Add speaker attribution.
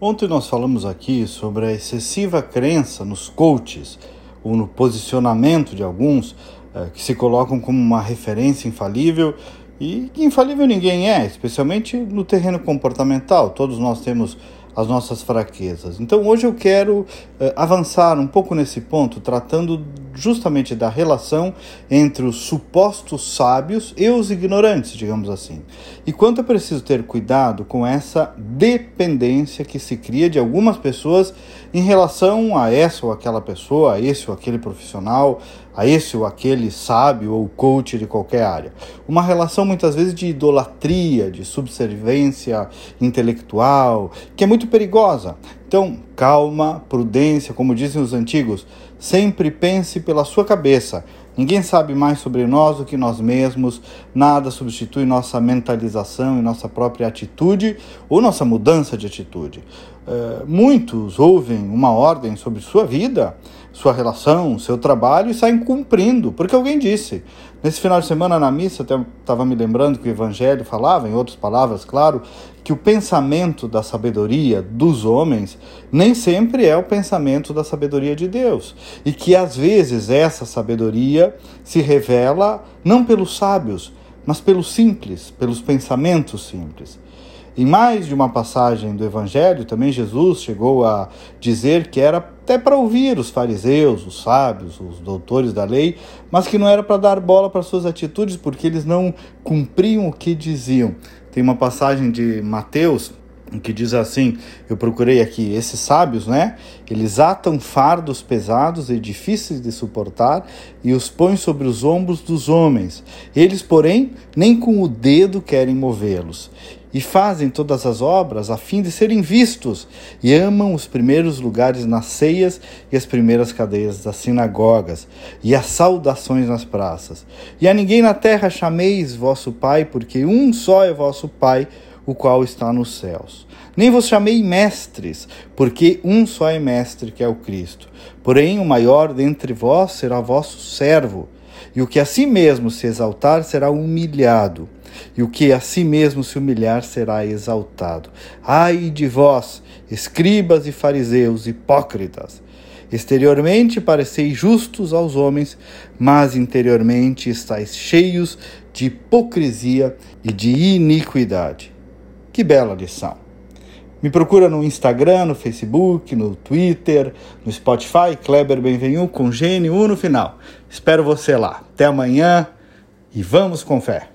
Speaker 1: Ontem nós falamos aqui sobre a excessiva crença nos coaches ou no posicionamento de alguns eh, que se colocam como uma referência infalível e que infalível ninguém é, especialmente no terreno comportamental. Todos nós temos as nossas fraquezas. Então hoje eu quero eh, avançar um pouco nesse ponto, tratando justamente da relação entre os supostos sábios e os ignorantes, digamos assim. E quanto é preciso ter cuidado com essa dependência que se cria de algumas pessoas em relação a essa ou aquela pessoa, a esse ou aquele profissional, a esse ou aquele sábio ou coach de qualquer área. Uma relação muitas vezes de idolatria, de subserviência intelectual, que é muito perigosa. Então, calma, prudência, como dizem os antigos, sempre pense pela sua cabeça. Ninguém sabe mais sobre nós do que nós mesmos, nada substitui nossa mentalização e nossa própria atitude ou nossa mudança de atitude. Uh, muitos ouvem uma ordem sobre sua vida, sua relação, seu trabalho e saem cumprindo, porque alguém disse. Nesse final de semana na missa, até estava me lembrando que o Evangelho falava, em outras palavras, claro, que o pensamento da sabedoria dos homens nem sempre é o pensamento da sabedoria de Deus. E que às vezes essa sabedoria se revela não pelos sábios, mas pelos simples, pelos pensamentos simples. Em mais de uma passagem do Evangelho, também Jesus chegou a dizer que era até para ouvir os fariseus, os sábios, os doutores da lei, mas que não era para dar bola para suas atitudes, porque eles não cumpriam o que diziam. Tem uma passagem de Mateus que diz assim: eu procurei aqui, esses sábios, né? Eles atam fardos pesados e difíceis de suportar e os põem sobre os ombros dos homens. Eles, porém, nem com o dedo querem movê-los e fazem todas as obras a fim de serem vistos, e amam os primeiros lugares nas ceias e as primeiras cadeias das sinagogas, e as saudações nas praças. E a ninguém na terra chameis vosso Pai, porque um só é vosso Pai, o qual está nos céus. Nem vos chamei mestres, porque um só é mestre, que é o Cristo. Porém, o maior dentre vós será vosso servo, e o que a si mesmo se exaltar será humilhado e o que a si mesmo se humilhar será exaltado. Ai de vós, escribas e fariseus, hipócritas! Exteriormente pareceis justos aos homens, mas interiormente estáis cheios de hipocrisia e de iniquidade. Que bela lição! Me procura no Instagram, no Facebook, no Twitter, no Spotify, Kleber Benvenu com Gênio no final. Espero você lá. Até amanhã e vamos com fé.